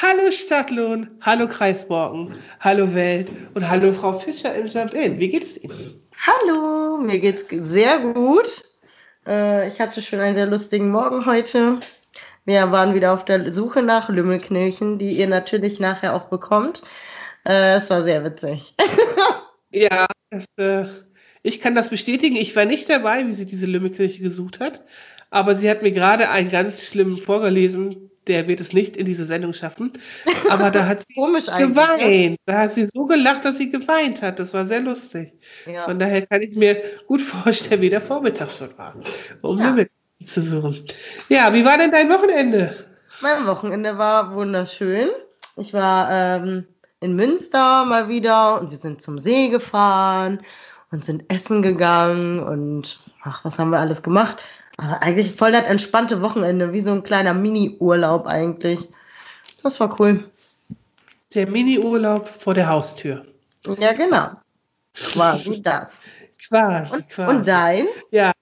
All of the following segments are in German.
Hallo Stadtlohn, hallo Kreisborken, hallo Welt und hallo Frau Fischer im Jump-In. Wie geht es Ihnen? Hallo, mir geht's sehr gut. Äh, ich hatte schon einen sehr lustigen Morgen heute. Wir waren wieder auf der Suche nach Lümmelknilchen, die ihr natürlich nachher auch bekommt. Äh, es war sehr witzig. Ja, das, äh, ich kann das bestätigen. Ich war nicht dabei, wie sie diese Lümmelkirche gesucht hat, aber sie hat mir gerade einen ganz schlimmen vorgelesen. Der wird es nicht in diese Sendung schaffen. Aber da hat sie ne? geweint. Da hat sie so gelacht, dass sie geweint hat. Das war sehr lustig. Ja. Von daher kann ich mir gut vorstellen, wie der Vormittag schon war, um Ja. Lümmelkirche zu suchen. Ja, wie war denn dein Wochenende? Mein Wochenende war wunderschön. Ich war ähm, in Münster mal wieder und wir sind zum See gefahren und sind essen gegangen und ach, was haben wir alles gemacht? Aber eigentlich voll das entspannte Wochenende, wie so ein kleiner Mini-Urlaub eigentlich. Das war cool. Der Mini-Urlaub vor der Haustür. Ja, genau. Quasi das. Quasi, Und, quasi. und deins? Ja.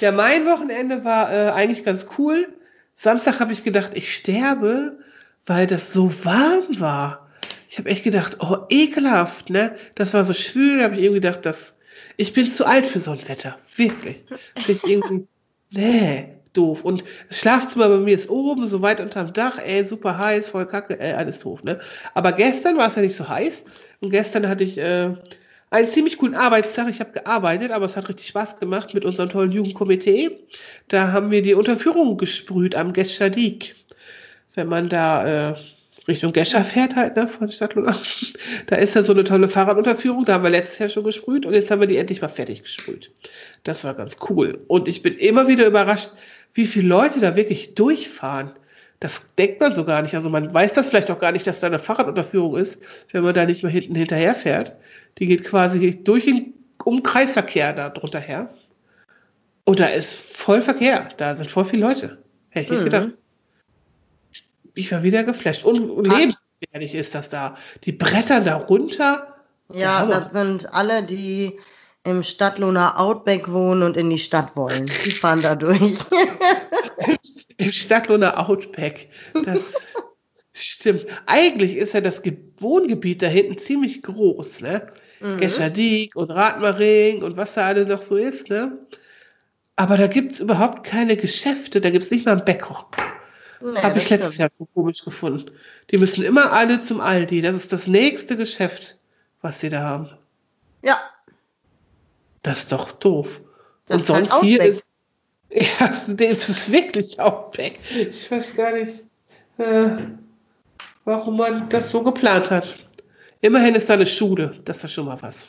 Ja, mein Wochenende war äh, eigentlich ganz cool. Samstag habe ich gedacht, ich sterbe, weil das so warm war. Ich habe echt gedacht, oh, ekelhaft, ne? Das war so schwül, da habe ich irgendwie gedacht, das, ich bin zu alt für so ein Wetter. Wirklich. Finde ich irgendwie, nee, doof. Und das Schlafzimmer bei mir ist oben, so weit unterm Dach, ey, super heiß, voll kacke, ey, alles doof, ne? Aber gestern war es ja nicht so heiß. Und gestern hatte ich äh, einen ziemlich coolen Arbeitstag. Ich habe gearbeitet, aber es hat richtig Spaß gemacht mit unserem tollen Jugendkomitee. Da haben wir die Unterführung gesprüht am Geschadik. Wenn man da äh, Richtung Gescher fährt halt, ne, von Stadtlohn aus, da ist ja so eine tolle Fahrradunterführung. Da haben wir letztes Jahr schon gesprüht und jetzt haben wir die endlich mal fertig gesprüht. Das war ganz cool. Und ich bin immer wieder überrascht, wie viele Leute da wirklich durchfahren. Das denkt man so gar nicht. Also man weiß das vielleicht auch gar nicht, dass da eine Fahrradunterführung ist, wenn man da nicht mal hinten hinterher fährt. Die geht quasi durch den Umkreisverkehr da drunter her. Und da ist voll Verkehr. Da sind voll viele Leute. Hätte ich nicht Mhm. gedacht. Ich war wieder geflasht. Und, Ah. lebensgefährlich ist das da. Die brettern da runter. Ja, das sind alle, die im Stadtlohner Outback wohnen und in die Stadt wollen. Die fahren da durch. Im Stadtlohner Outback. Das stimmt. Eigentlich ist ja das Ge Wohngebiet da hinten ziemlich groß, ne? Mhm. Geschadik und Radmaring und was da alles noch so ist, ne? Aber da gibt es überhaupt keine Geschäfte, da gibt es nicht mal einen Bäcker. Nee, Habe ich letztes. Jahr so komisch gefunden. Die müssen immer alle zum Aldi. Das ist das nächste Geschäft, was sie da haben. Ja, Das ist doch doof. Das Und ist halt sonst hier ist. Ja, das ist wirklich Outback. Ich weiß gar nicht, äh, warum man das so geplant hat. Immerhin ist da eine Schule. Das ist doch schon mal was.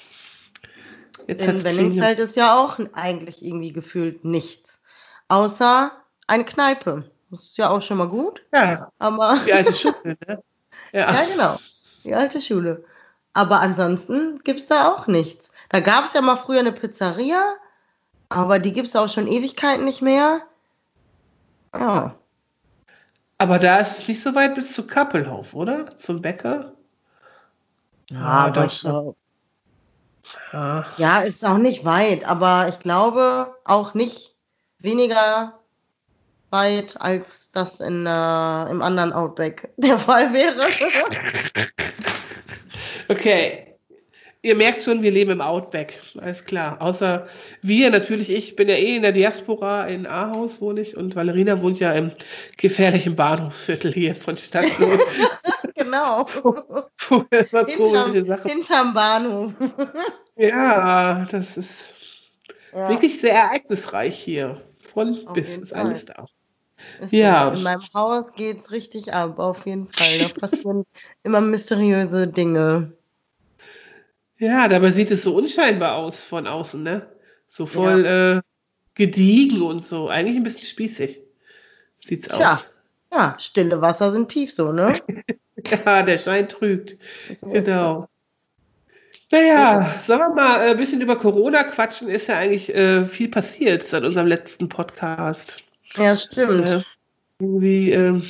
Jetzt in. Wenningsfeld ist ja auch eigentlich irgendwie gefühlt nichts. Außer eine Kneipe. Das ist ja auch schon mal gut. Ja, Aber die alte Schule, ne? Ja. ja, genau. Die alte Schule. Aber ansonsten gibt es da auch nichts. Da gab es ja mal früher eine Pizzeria, aber die gibt es auch schon Ewigkeiten nicht mehr. Ja. Aber da ist es nicht so weit bis zu Kappelhof, oder? Zum Bäcker? Ja, aber doch glaub, Ja. ja, ist auch nicht weit, aber ich glaube auch nicht weniger weit, als das in, äh, im anderen Outback der Fall wäre. Okay. Ihr merkt schon, wir leben im Outback. Alles klar. Außer wir, natürlich, ich bin ja eh in der Diaspora in Ahaus wohne ich und Valerina wohnt ja im gefährlichen Bahnhofsviertel hier von Stadtlohn. genau. Hinterm, hinterm Bahnhof. Ja, das ist Ja, wirklich sehr ereignisreich hier. Von Auf bis ist alles da. Ist ja. So. In meinem Haus geht's richtig ab, auf jeden Fall. Da passieren immer mysteriöse Dinge. Ja, dabei sieht es so unscheinbar aus von außen, ne? So voll äh, gediegen und so. Eigentlich ein bisschen spießig. Sieht's Tja. aus. Ja, stille Wasser sind tief so, ne? Ja, der Schein trügt. So Genau. es. Naja, sollen wir mal ein bisschen über Corona quatschen? Ist ja eigentlich äh, viel passiert seit unserem letzten Podcast. Ja, stimmt. Äh, irgendwie, äh,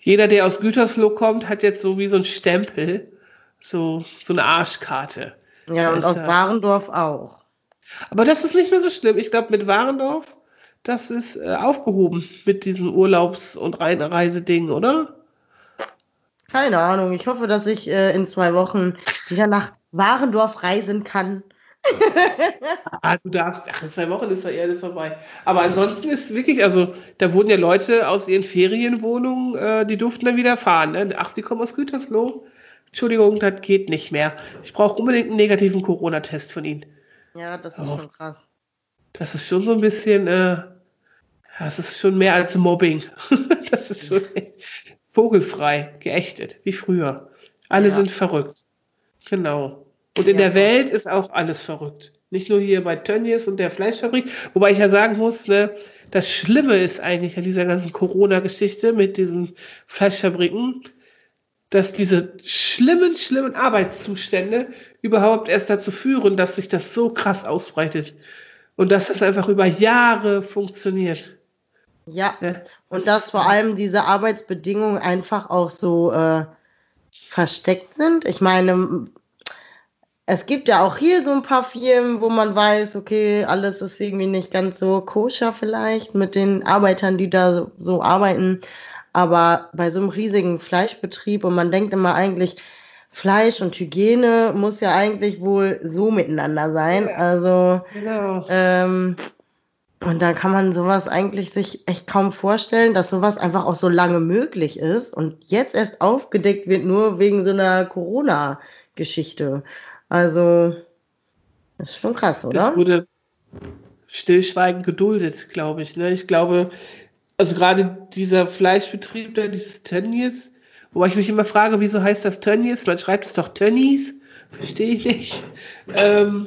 jeder, der aus Gütersloh kommt, hat jetzt so wie so ein Stempel, so, so eine Arschkarte. Ja, und aus äh, Warendorf auch. Aber das ist nicht mehr so schlimm. Ich glaube, mit Warendorf, das ist äh, aufgehoben mit diesen Urlaubs- und Rein Reisedingen, oder? Keine Ahnung. Ich hoffe, dass ich äh, in zwei Wochen wieder nach Warendorf reisen kann. Ah, du darfst, ach, in zwei Wochen ist ja eher alles vorbei. Aber ansonsten ist wirklich, also da wurden ja Leute aus ihren Ferienwohnungen, äh, die durften dann wieder fahren. Ne? Ach, sie kommen aus Gütersloh. Entschuldigung, das geht nicht mehr. Ich brauche unbedingt einen negativen Corona-Test von Ihnen. Ja, das ist Oh. schon krass. Das ist schon so ein bisschen, äh, das ist schon mehr als Mobbing. das ist schon echt vogelfrei, geächtet, wie früher. Alle Ja. sind verrückt. Genau. Und in Ja. der Welt ist auch alles verrückt. Nicht nur hier bei Tönnies und der Fleischfabrik, wobei ich ja sagen muss, ne, das Schlimme ist eigentlich an dieser ganzen Corona-Geschichte mit diesen Fleischfabriken, dass diese schlimmen, schlimmen Arbeitszustände überhaupt erst dazu führen, dass sich das so krass ausbreitet. Und dass das einfach über Jahre funktioniert. Ja. Ne? Und dass vor allem diese Arbeitsbedingungen einfach auch so äh, versteckt sind. Ich meine, es gibt ja auch hier so ein paar Firmen, wo man weiß, okay, alles ist irgendwie nicht ganz so koscher vielleicht mit den Arbeitern, die da so, so arbeiten. Aber bei so einem riesigen Fleischbetrieb und man denkt immer eigentlich, Fleisch und Hygiene muss ja eigentlich wohl so miteinander sein. Also Genau. ähm, und da kann man sowas eigentlich sich echt kaum vorstellen, dass sowas einfach auch so lange möglich ist und jetzt erst aufgedeckt wird, nur wegen so einer Corona-Geschichte. Also, das ist schon krass, oder? wurde stillschweigend geduldet, glaube ich. Ne? Ich glaube, also gerade dieser Fleischbetrieb da, dieses Tönnies, wobei ich mich immer frage, wieso heißt das Tönnies? Man schreibt es doch Tönnies. Verstehe ich nicht. Ähm,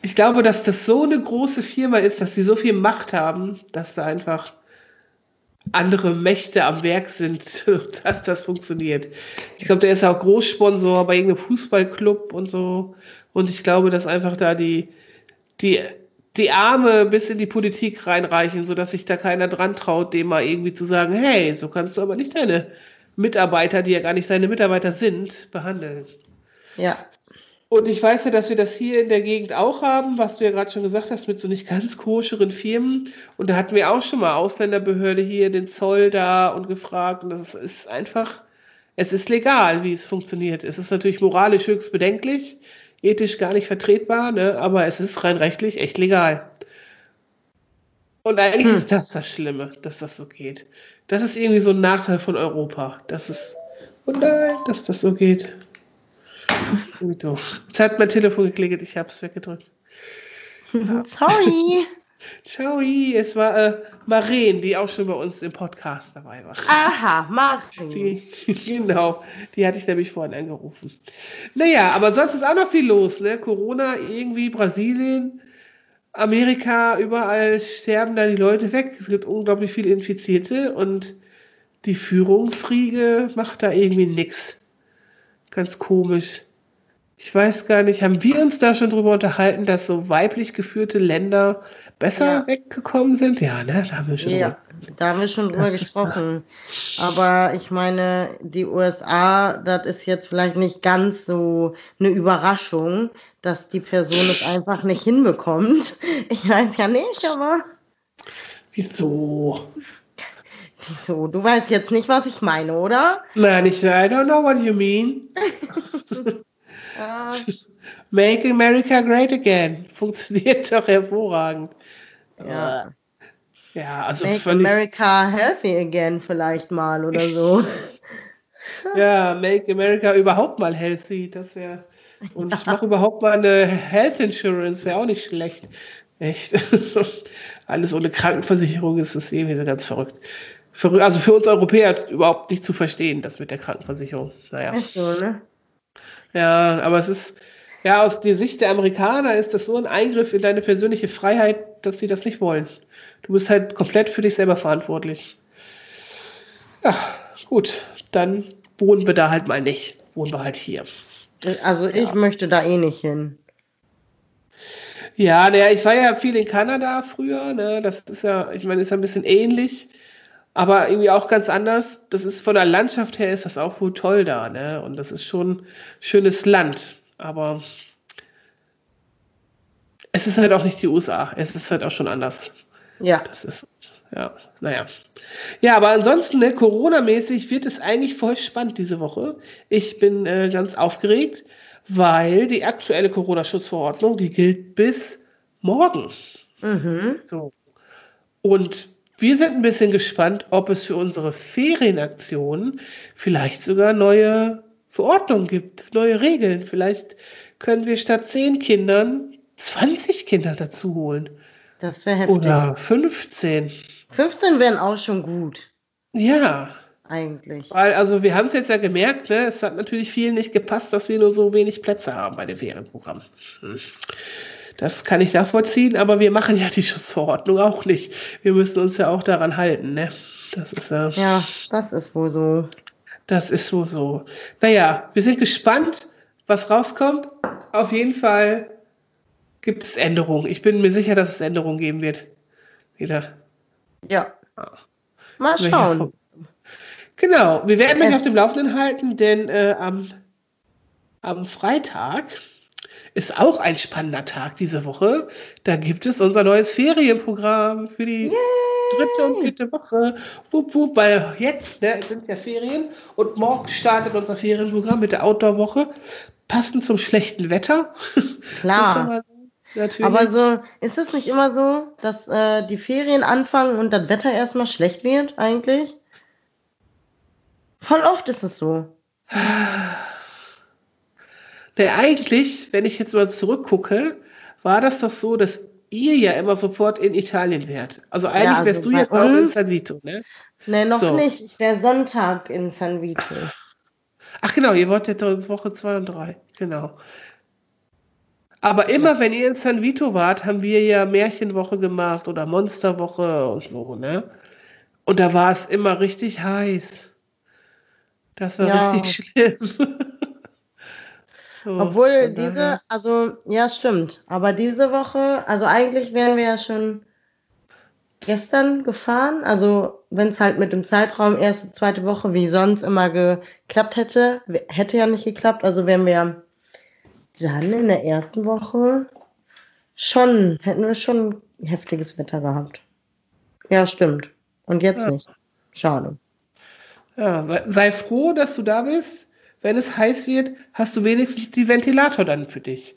ich glaube, dass das so eine große Firma ist, dass sie so viel Macht haben, dass da einfach andere Mächte am Werk sind, dass das funktioniert. Ich glaube, der ist auch Großsponsor bei irgendeinem Fußballclub und so. Und ich glaube, dass einfach da die, die, die Arme bis in die Politik reinreichen, sodass sich da keiner dran traut, dem mal irgendwie zu sagen, hey, so kannst du aber nicht deine Mitarbeiter, die ja gar nicht seine Mitarbeiter sind, behandeln. Ja. Und ich weiß ja, dass wir das hier in der Gegend auch haben, was du ja gerade schon gesagt hast, mit so nicht ganz koscheren Firmen. Und da hatten wir auch schon mal Ausländerbehörde hier, den Zoll da und gefragt. Und das ist, einfach, es ist legal, wie es funktioniert. Es ist natürlich moralisch höchst bedenklich, ethisch gar nicht vertretbar, ne? aber es ist rein rechtlich echt legal. Und eigentlich Hm. ist das das Schlimme, dass das so geht. Das ist irgendwie so ein Nachteil von Europa. Das ist, oh nein, dass das so geht. Doof. Jetzt hat mein Telefon geklingelt, ich habe es weggedrückt. Sorry. Ciao, es war äh, Maren, die auch schon bei uns im Podcast dabei war. Aha, Marin. Die, genau, die hatte ich nämlich vorhin angerufen. Naja, aber sonst ist auch noch viel los, ne? Corona, irgendwie Brasilien, Amerika, überall sterben da die Leute weg. Es gibt unglaublich viele Infizierte und die Führungsriege macht da irgendwie nichts. Ganz komisch. Ich weiß gar nicht, haben wir uns da schon drüber unterhalten, dass so weiblich geführte Länder besser Ja. weggekommen sind? Ja, ne? Da haben wir schon Ja, da haben wir schon drüber Das gesprochen. Aber ich meine, die USA, das ist jetzt vielleicht nicht ganz so eine Überraschung, dass die Person es einfach nicht hinbekommt. Ich weiß ja nicht, aber Wieso? Wieso? Du weißt jetzt nicht, was ich meine, oder? Nein, ich I don't know what you mean. Ja, Make America Great Again. Funktioniert doch hervorragend. ja. Ja, also Make. America healthy again vielleicht mal oder so. Ja, Make America überhaupt mal healthy. Das wäre. Und ich mache überhaupt mal eine Health Insurance, wäre auch nicht schlecht. Echt. Alles ohne Krankenversicherung ist es irgendwie so ganz verrückt. Verrückt. Also für uns Europäer überhaupt nicht zu verstehen, das mit der Krankenversicherung. Naja. Ist so, ne? Ja, aber es ist, ja, aus der Sicht der Amerikaner ist das so ein Eingriff in deine persönliche Freiheit, dass sie das nicht wollen. Du bist halt komplett für dich selber verantwortlich. Ja, gut, dann wohnen wir da halt mal nicht. Wohnen wir halt hier. Also ich ja. möchte da eh nicht hin. Ja, naja, ich war ja viel in Kanada früher, ne? Das ist ja, ich meine, ist ja ein bisschen ähnlich, aber irgendwie auch ganz anders. Das ist von der Landschaft her ist das auch wohl toll da, ne? Und das ist schon schönes Land. Aber es ist halt auch nicht die USA. Es ist halt auch schon anders. Ja. Das ist, ja, naja. Ja, aber ansonsten, ne, Corona-mäßig wird es eigentlich voll spannend diese Woche. Ich bin äh, ganz aufgeregt weil die aktuelle Corona-Schutzverordnung, die gilt bis morgen. Mhm. So. Und wir sind ein bisschen gespannt, ob es für unsere Ferienaktionen vielleicht sogar neue Verordnungen gibt, neue Regeln. Vielleicht können wir statt zehn Kindern 20 Kinder dazu holen. Das wäre heftig. Oder 15. 15 wären auch schon gut. Ja eigentlich? Weil, also wir haben es jetzt ja gemerkt, ne, es hat natürlich vielen nicht gepasst, dass wir nur so wenig Plätze haben bei dem Ferienprogramm. Hm. Das kann ich nachvollziehen, aber wir machen ja die Schutzverordnung auch nicht. Wir müssen uns ja auch daran halten, ne? Das ist äh, ja, das ist wohl so. Das ist wohl so. Naja, wir sind gespannt, was rauskommt. Auf jeden Fall gibt es Änderungen. Ich bin mir sicher, dass es Änderungen geben wird. Wieder. Ja. Mal schauen. Genau, wir werden euch auf dem Laufenden halten, denn äh, am, am Freitag ist auch ein spannender Tag diese Woche. Da gibt es unser neues Ferienprogramm für die Yay! dritte und vierte Woche. Wupp, wupp, weil jetzt ne, sind ja Ferien und morgen startet unser Ferienprogramm mit der Outdoor-Woche. Passend zum schlechten Wetter. Klar. Natürlich. Aber so ist es nicht immer so, dass äh, die Ferien anfangen und das Wetter erstmal schlecht wird, eigentlich? Voll oft ist es so. Ne, eigentlich, wenn ich jetzt mal zurückgucke, war das doch so, dass ihr ja immer sofort in Italien wärt. Also eigentlich ja, also wärst du jetzt auch in San Vito, ne? Ne, noch so. nicht. Ich wäre Sonntag in San Vito. Ach genau, ihr wollt ja Woche 2 und 3. Genau. Aber immer, wenn ihr in San Vito wart, haben wir ja Märchenwoche gemacht oder Monsterwoche und so, ne? Und da war es immer richtig heiß. Das war ja. richtig schlimm. Obwohl diese, also ja, stimmt. Aber diese Woche, also eigentlich wären wir ja schon gestern gefahren. Also wenn es halt mit dem Zeitraum erste, zweite Woche wie sonst immer geklappt hätte, hätte ja nicht geklappt. Also wären wir dann in der ersten Woche schon, hätten wir schon heftiges Wetter gehabt. Ja, stimmt. Und jetzt ja. nicht. Schade. Ja, sei, sei, froh, dass du da bist. Wenn es heiß wird, hast du wenigstens die Ventilator dann für dich.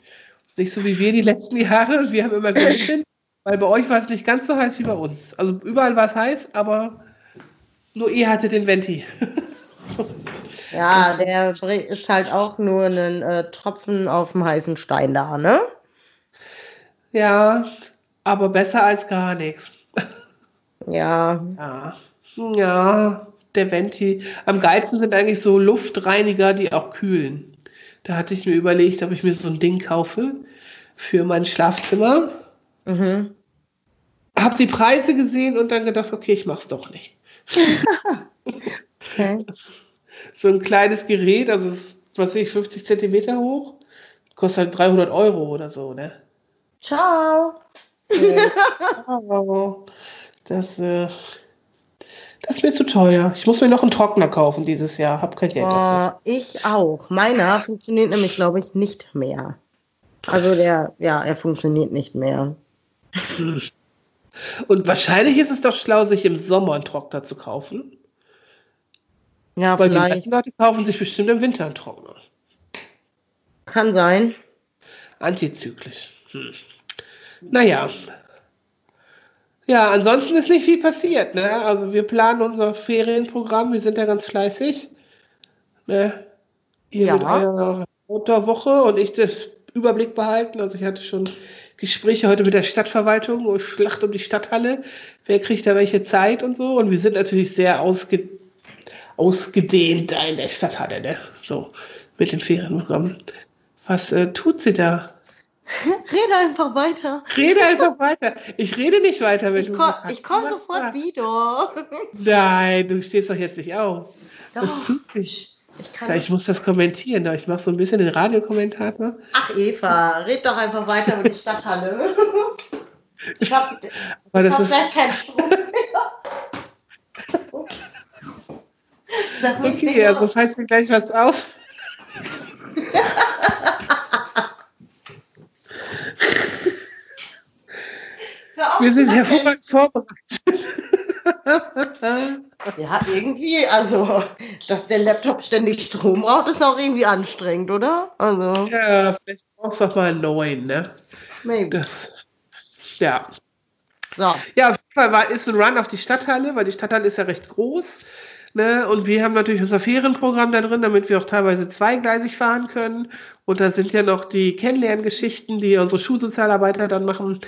Nicht so wie wir die letzten Jahre. Wir haben immer gelitten, weil bei euch war es nicht ganz so heiß wie bei uns. Also überall war es heiß, aber nur ihr hattet den Venti. ja, der ist halt auch nur ein äh, Tropfen auf dem heißen Stein da, ne? Ja, aber besser als gar nichts. Ja. Ja. Ja der Venti. Am geilsten sind eigentlich so Luftreiniger, die auch kühlen. Da hatte ich mir überlegt, ob ich mir so ein Ding kaufe für mein Schlafzimmer. Mhm. Hab die Preise gesehen und dann gedacht, okay, ich mach's doch nicht. okay. So ein kleines Gerät, also ist, was weiß ich, 50 Zentimeter hoch, kostet halt 300 Euro oder so, ne? Ciao. Ja, das, äh, das ist mir zu teuer. Ich muss mir noch einen Trockner kaufen dieses Jahr. Hab kein Geld oh, dafür. Ich auch. Meiner funktioniert nämlich, glaube ich, nicht mehr. Also der, ja, er funktioniert nicht mehr. Und wahrscheinlich ist es doch schlau, sich im Sommer einen Trockner zu kaufen. Ja, Weil vielleicht. die meisten Leute kaufen sich bestimmt im Winter einen Trockner. Kann sein. Antizyklisch. Hm. Naja, ja, ansonsten ist nicht viel passiert. Ne? Also wir planen unser Ferienprogramm, wir sind ja ganz fleißig. Ne? Ihr ja. mit eurer Motorwoche und ich das Überblick behalten. Also ich hatte schon Gespräche heute mit der Stadtverwaltung und Schlacht um die Stadthalle. Wer kriegt da welche Zeit und so. Und wir sind natürlich sehr ausge ausgedehnt da in der Stadthalle, ne? So, mit dem Ferienprogramm. Was äh, tut sie da? Rede einfach weiter. Rede einfach weiter. Ich rede nicht weiter mit Ich, ko ich komme sofort da. wieder. Nein, du stehst doch jetzt nicht auf. Doch. Das tut sich. Ich kann ich muss das kommentieren, aber ich mache so ein bisschen den Radiokommentator. Ach, Eva, red doch einfach weiter über die Stadthalle. Ich hab, Aber ich das hab ist gleich keinen Strom mehr. okay, also falls mir gleich was auf. Hör auf Wir sind hervorragend vorbereitet. Ja, irgendwie, also, dass der Laptop ständig Strom braucht, ist auch irgendwie anstrengend, oder? Also, Ja, vielleicht brauchst du auch mal einen neuen, ne? maybe. Das, ja. So, Ja, auf jeden Fall war, ist ein Run auf die Stadthalle, weil die Stadthalle ist ja recht groß. Ne? Und wir haben natürlich unser Ferienprogramm da drin, damit wir auch teilweise zweigleisig fahren können. Und da sind ja noch die Kennenlerngeschichten, die unsere Schulsozialarbeiter dann machen.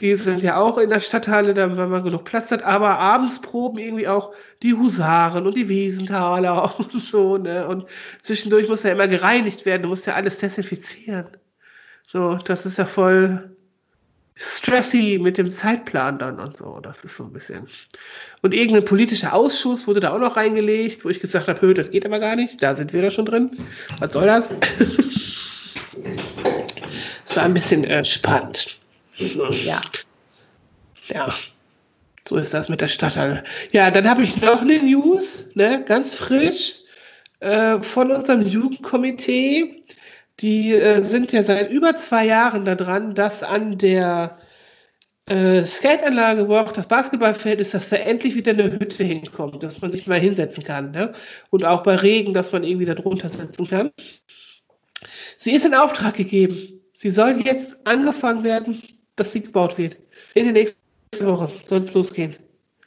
Die sind ja auch in der Stadthalle, da wenn man genug Platz hat. Aber abends proben irgendwie auch die Husaren und die Wiesenthaler und so. Ne? Und zwischendurch muss ja immer gereinigt werden. Du musst ja alles desinfizieren. So, das ist ja voll stressy mit dem Zeitplan dann und so. Das ist so ein bisschen. Und irgendein politischer Ausschuss wurde da auch noch reingelegt, wo ich gesagt habe, "Hö, das geht aber gar nicht. Da sind wir da schon drin. Was soll das? Es war ein bisschen äh, spannend. Ja. Ja. So ist das mit der Stadthalle. Ja, dann habe ich noch eine News, ne, ganz frisch, äh, von unserem Jugendkomitee. Die äh, sind ja seit über zwei Jahren da dran, dass an der äh, Skateanlage, wo auch das Basketballfeld ist, dass da endlich wieder eine Hütte hinkommt, dass man sich mal hinsetzen kann. Ne? Und auch bei Regen, dass man irgendwie da drunter sitzen kann. Sie ist in Auftrag gegeben. Sie soll jetzt angefangen werden, dass sie gebaut wird. In den nächsten Wochen soll es losgehen.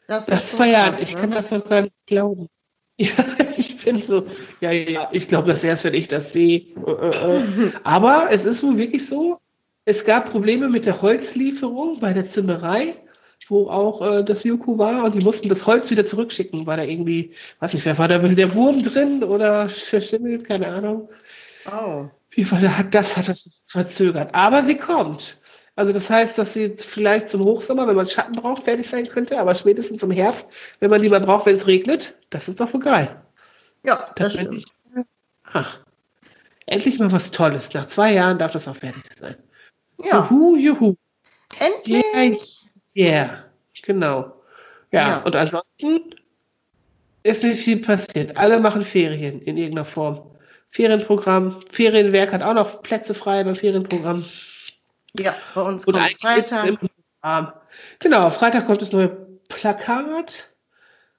Das Nach zwei Jahren. Ich ne? kann das doch gar nicht glauben. Ja, ich bin so, ja, ja, ich glaube das erst, wenn ich das sehe. Äh, äh, äh. Aber es ist wohl wirklich so, es gab Probleme mit der Holzlieferung bei der Zimmerei, wo auch äh, das Juku war und die mussten das Holz wieder zurückschicken, weil da irgendwie, weiß nicht, wer war da, der Wurm drin oder verschimmelt, keine Ahnung. Oh. Auf jeden Fall hat das hat das verzögert. Aber sie kommt. Also das heißt, dass sie vielleicht zum Hochsommer, wenn man Schatten braucht, fertig sein könnte, aber spätestens im Herbst, wenn man die mal braucht, wenn es regnet, das ist doch wohl geil. Ja, das bin stimmt. ich- Ach, endlich mal was Tolles. Nach zwei Jahren darf das auch fertig sein. Ja, Juhu, juhu. endlich. Yeah, genau. Ja, Ja. und ansonsten ist nicht viel passiert. Alle machen Ferien in irgendeiner Form. Ferienprogramm, Ferienwerk hat auch noch Plätze frei beim Ferienprogramm. Ja, bei uns Und kommt Freitag. warm. Genau, Freitag kommt das neue Plakat.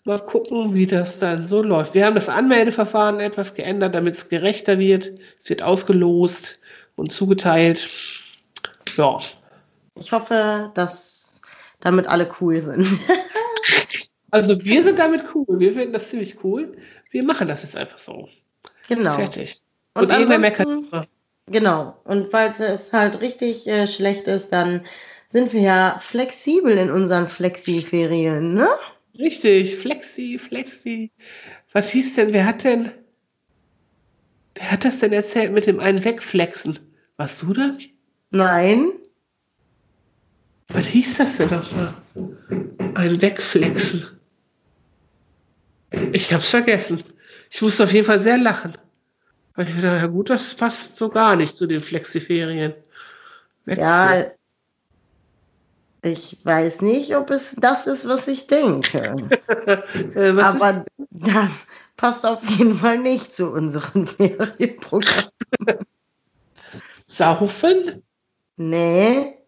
Mal gucken, wie das dann so läuft. Wir haben das Anmeldeverfahren etwas geändert, damit es gerechter wird. Es wird ausgelost und zugeteilt. Ja, Ich hoffe, dass damit alle cool sind. also wir sind damit cool. Wir finden das ziemlich cool. Wir machen das jetzt einfach so. genau. Fertig. Und Und, ansonsten-. Genau. Und falls es halt richtig äh, schlecht ist, dann sind wir ja flexibel in unseren Flexi-Ferien, ne? Richtig, Flexi, Flexi. Was hieß denn, wer hat denn, wer hat das denn erzählt mit dem einen Wegflexen? Warst du das? Nein. Was hieß das denn nochmal? Ein Wegflexen. Ich hab's vergessen. Ich musste auf jeden Fall sehr lachen. Weil ich dachte, ja gut, das passt so gar nicht zu den Flexiferien. Wegflexen. Ja. Ich weiß nicht, ob es das ist, was ich denke. Äh, was Aber das passt auf jeden Fall nicht zu unserem Ferienprogramm. Saufen? Nee,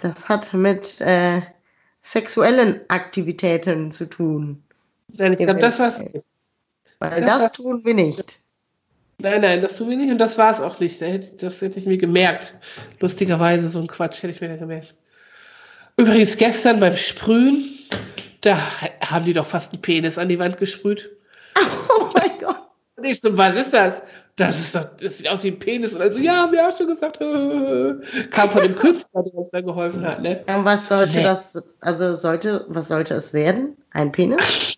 das hat mit äh, sexuellen Aktivitäten zu tun. Nein, ich glaube, das nicht. Weil Das das, tun wir nicht. Nein, nein, das tun wir nicht und das war es auch nicht. Das hätte ich mir gemerkt. Lustigerweise, so ein Quatsch hätte ich mir da gemerkt. Übrigens, gestern beim Sprühen, da haben die doch fast einen Penis an die Wand gesprüht. Oh mein Gott. Und ich so, was ist das? Das ist doch, das sieht aus wie ein Penis. Und also, ja, haben wir auch schon gesagt. Kam von dem Künstler, der uns da geholfen hat, ne? Und was sollte Nee. das, also sollte, was sollte es werden? Ein Penis?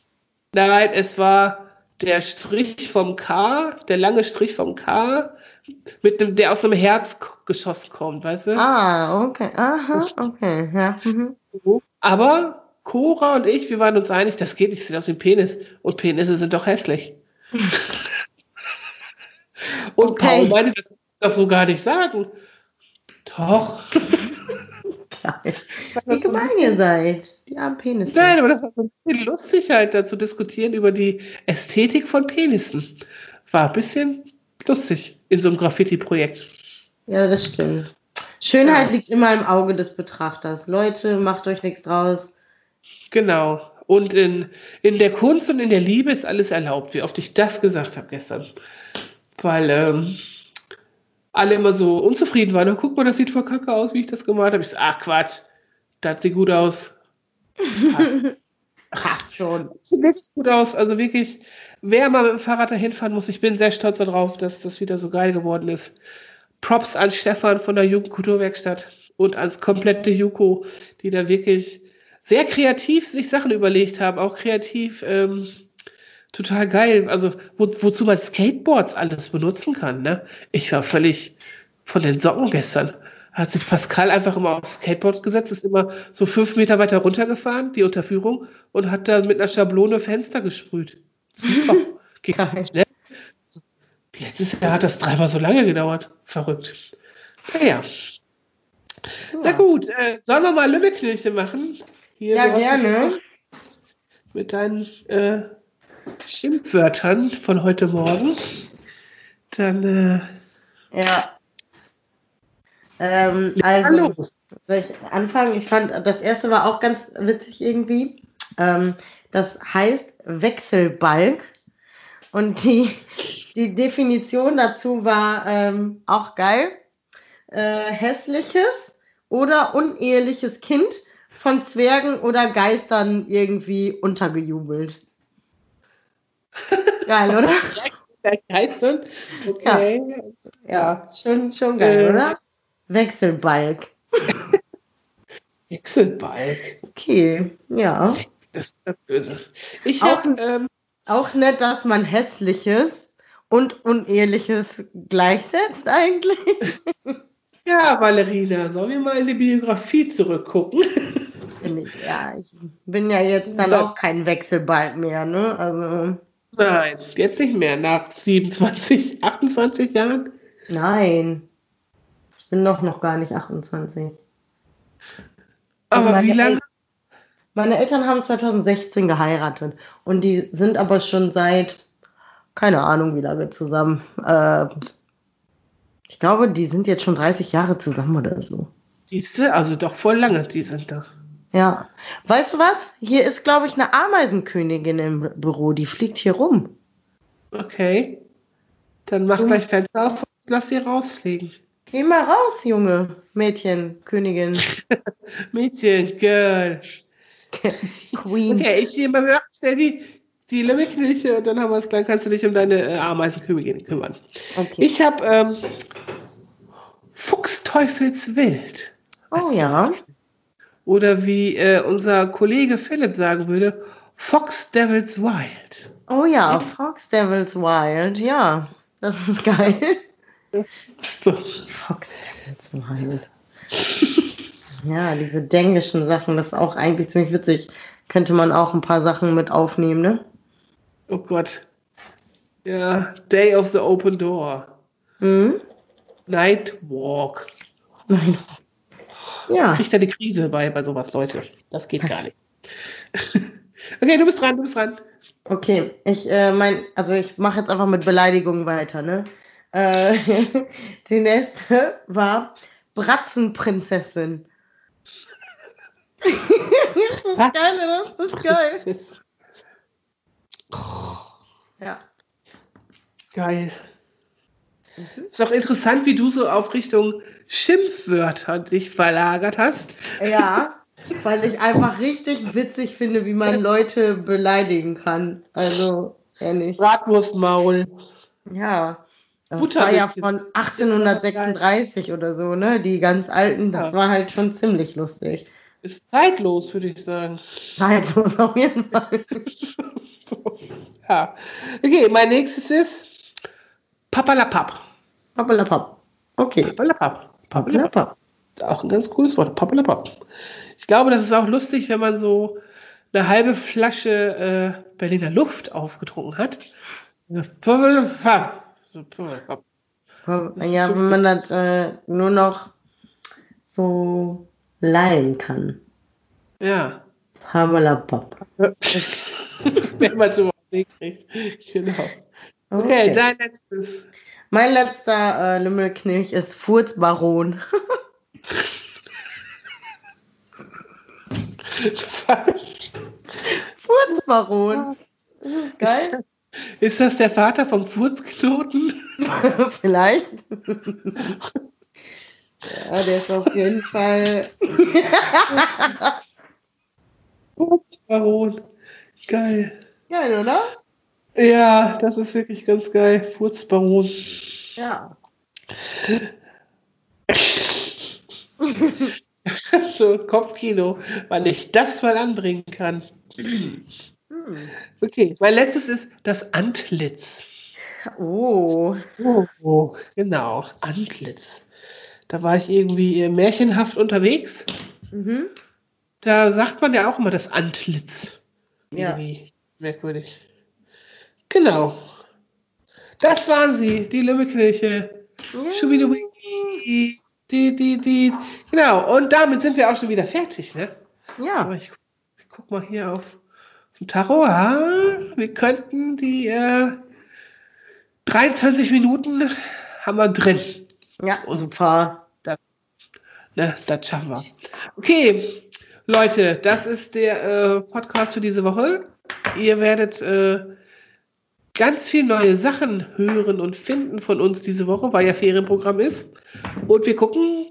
Nein, es war der Strich vom K, der lange Strich vom K, mit dem, der aus einem Herz k- geschossen kommt, weißt du? Ah, okay. Aha, okay. Ja. Mhm. Aber Cora und ich, wir waren uns einig, das geht nicht, sieht aus wie ein Penis. Und Penisse sind doch hässlich. Und Okay. Paul meinte, das darf so gar nicht sagen. Doch. Wie gemein ihr seid. Die armen Penisse. Nein, aber das war so ein bisschen lustig halt, da zu diskutieren über die Ästhetik von Penissen. War ein bisschen lustig in so einem Graffiti-Projekt. Ja, das stimmt. Schönheit liegt immer im Auge des Betrachters. Leute, macht euch nichts draus. Genau. Und in, in der Kunst und in der Liebe ist alles erlaubt, wie oft ich das gesagt habe gestern. Weil ähm, alle immer so unzufrieden waren. Na, guck mal, das sieht voll kacke aus, wie ich das gemalt habe. Ich so, ach Quatsch, das sieht gut aus. Passt schon. Das sieht wirklich gut aus. Also wirklich, wer mal mit dem Fahrrad dahin fahren muss, ich bin sehr stolz darauf, dass das wieder so geil geworden ist. Props an Stefan von der Jugendkulturwerkstatt und ans komplette Juko, die da wirklich sehr kreativ sich Sachen überlegt haben, auch kreativ ähm, total geil. Also wo, wozu man Skateboards alles benutzen kann. Ne? Ich war völlig von den Socken gestern. Hat sich Pascal einfach immer aufs Skateboard gesetzt, ist immer so fünf Meter weiter runtergefahren, die Unterführung, und hat da mit einer Schablone Fenster gesprüht. Super. Geht Geil. schnell. Letztes Jahr hat das dreimal so lange gedauert. Verrückt. Naja. Na gut, äh, sollen wir mal Lümmelknilche machen? Hier, Ja, gerne. Mit deinen äh, Schimpfwörtern von heute Morgen. Dann, äh, Ja. Ähm, also, soll ich anfangen? Ich fand, das erste war auch ganz witzig irgendwie. Ähm, das heißt Wechselbalg. Und die, die Definition dazu war ähm, auch geil. Äh, hässliches oder uneheliches Kind von Zwergen oder Geistern irgendwie untergejubelt. Geil, oder? Der Geistern? Okay. Ja, schon, schon geil, Äh. oder? Wechselbalg. Wechselbalg. Okay, ja. Das ist das Böse. Ich Auch habe, ähm, Auch nett, dass man hässliches und uneheliches gleichsetzt eigentlich. ja, Valerina, sollen wir mal in die Biografie zurückgucken? Ja, ich bin ja jetzt dann Ja. auch kein Wechselbalg mehr, ne? Also, Nein, jetzt nicht mehr. Nach 27, 28 Jahren. nein. Ich bin doch noch gar nicht 28. Aber meine wie lange? El- Meine Eltern haben 2016 geheiratet und die sind aber schon seit, keine Ahnung wie lange zusammen. Äh, ich glaube, die sind jetzt schon 30 Jahre zusammen oder so. Siehst du, also doch voll lange, die sind da. Ja. Weißt du was? Hier ist, glaube ich, eine Ameisenkönigin im Büro. Die fliegt hier rum. Okay. Dann mach Mhm. gleich Fenster auf und lass sie rausfliegen. Geh mal raus, Junge. Mädchen, Königin, Mädchen, Girl. Queen. Okay, ich gehe mal hören, schnell die, die Limmelknilche und dann haben wir es, dann kannst du dich um deine äh, Ameisenkönigin kümmern. Okay. Ich habe ähm, Fuchsteufelswild. oh ja. Oder wie äh, unser Kollege Philipp sagen würde, Fox Devils Wild. Oh ja, Fox Devils Wild. Ja, das ist geil. So. Fox Devils Wild. Ja, diese dänglischen Sachen, das ist auch eigentlich ziemlich witzig. Könnte man auch ein paar Sachen mit aufnehmen, ne? Oh Gott. Ja, Day of the Open Door. Mhm. Night Walk. Nein. Ja. Kriegt er die Krise bei, bei sowas, Leute. Das geht gar nicht. okay, du bist dran, du bist dran. Okay, ich äh, mein, also ich mache jetzt einfach mit Beleidigungen weiter, ne? Äh, die nächste war Bratzenprinzessin. das ist Was? geil, oder? Das ist geil. Ja. geil. Ist auch interessant, wie du so auf Richtung Schimpfwörter dich verlagert hast. Ja, weil ich einfach richtig witzig finde, wie man Leute beleidigen kann. Also, ehrlich. Bratwurstmaul. Ja. Das Butter war ja von 1836 oder so, ne? Die ganz alten, das Ja. war halt schon ziemlich lustig. Ist zeitlos, würde ich sagen. Zeitlos auf jeden Fall. ja. Okay, mein nächstes ist Papalapap. Pappelapapp. Okay. Papalapap. Pappelapapp. Auch ein ganz cooles Wort. Papalapap. Ich glaube, das ist auch lustig, wenn man so eine halbe Flasche äh, Berliner Luft aufgetrunken hat. Papalapap. Ja, wenn man das äh, nur noch so leihen kann. Ja. Hamalapap. Wenn man so kriegt. Genau. Okay, Okay. dein letztes. Mein letzter äh, Lümmelknilch ist Furzbaron. Furzbaron. Das ist geil. Ist das der Vater vom Furzknoten? Vielleicht. ja, der ist auf jeden Fall. Furzbaron. Geil. Geil, oder? Ja, das ist wirklich ganz geil. Furzbaron. Ja. so, Kopfkino, weil ich das mal anbringen kann. Hm. Okay, mein letztes ist das Antlitz. Oh. Oh, genau, Antlitz. Da war ich irgendwie äh, märchenhaft unterwegs. Mhm. Da sagt man ja auch immer das Antlitz. Ja. Irgendwie merkwürdig. Genau. Das waren sie, die Lümmelkirche. Schubidubi. Die, die, die. Genau, und damit sind wir auch schon wieder fertig, ne? Aber Ja. ich, gu- ich guck mal hier auf, auf dem. Ah, wir könnten die äh, 23 Minuten haben wir drin. Ja, super. Ne, das schaffen wir. Okay, Leute, das ist der äh, Podcast für diese Woche. Ihr werdet äh, ganz viel neue Sachen hören und finden von uns diese Woche, weil ja Ferienprogramm ist. Und wir gucken,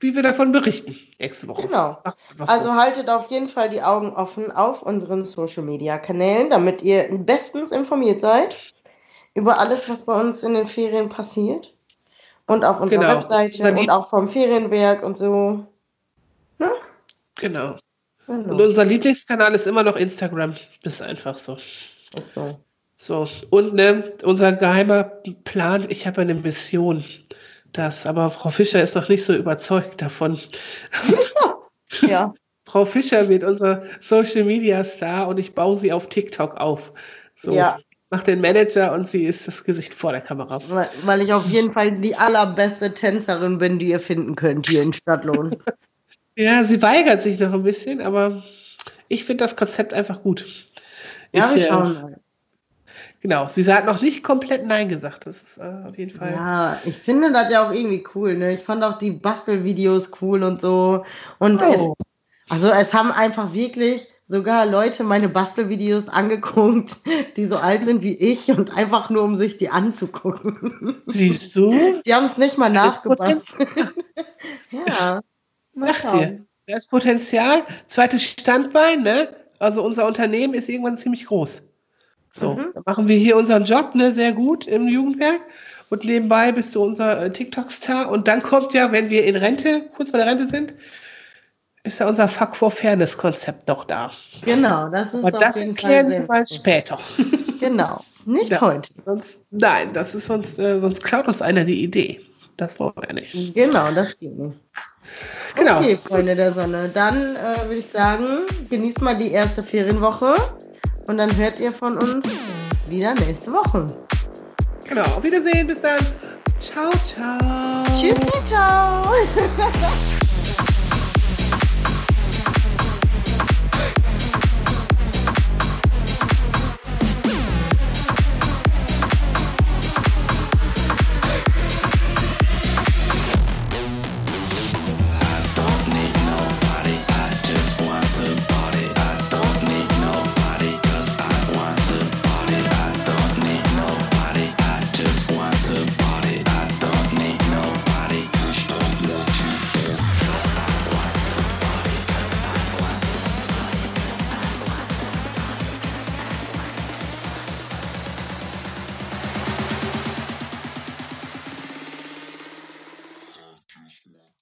wie wir davon berichten nächste Woche. Genau. Also haltet auf jeden Fall die Augen offen auf unseren Social Media Kanälen, damit ihr bestens informiert seid über alles, was bei uns in den Ferien passiert. Und auf unserer Genau. Webseite und auch vom Ferienwerk und so. genau. Und Genau. unser Lieblingskanal ist immer noch Instagram. Das ist einfach so. Ist so. So, und ne, unser geheimer Plan, ich habe eine Mission. Das, aber Frau Fischer ist noch nicht so überzeugt davon. Ja. Frau Fischer wird unser Social Media Star und ich baue sie auf TikTok auf. So, Ja. mach den Manager und sie ist das Gesicht vor der Kamera. Weil, weil ich auf jeden Fall die allerbeste Tänzerin bin, die ihr finden könnt hier in Stadtlohn. Ja, sie weigert sich noch ein bisschen, aber ich finde das Konzept einfach gut. Ja, ich, wir äh, schauen mal. Genau, sie hat noch nicht komplett Nein gesagt. Das ist äh, auf jeden Fall. Ja, ich finde das ja auch irgendwie cool, ne? Ich fand auch die Bastelvideos cool und so. Und Oh. es, also es haben einfach wirklich sogar Leute meine Bastelvideos angeguckt, die so alt sind wie ich und einfach nur, um sich die anzugucken. Siehst du? Die haben es nicht mal Das nachgebastelt. ja. Mal dir, schauen. da ist Potenzial. Zweites Standbein, ne? Also unser Unternehmen ist irgendwann ziemlich groß. So, Mhm. dann machen wir hier unseren Job, ne, sehr gut im Jugendwerk. Und nebenbei bist du unser äh, TikTok-Star. Und dann kommt ja, wenn wir in Rente, kurz vor der Rente sind, ist ja unser Fuck for Fairness-Konzept doch da. Genau, das ist Und auf das jeden Fall erklären wir mal später. Genau, nicht Ja. heute. Sonst, nein, das ist sonst, äh, sonst klaut uns einer die Idee. Das wollen wir nicht. Genau, das geht nicht. Genau. Okay, Freunde der Sonne. Dann äh, würde ich sagen, genießt mal die erste Ferienwoche und dann hört ihr von uns wieder nächste Woche. Genau. Auf Wiedersehen. Bis dann. Ciao, ciao. Tschüssi, ciao.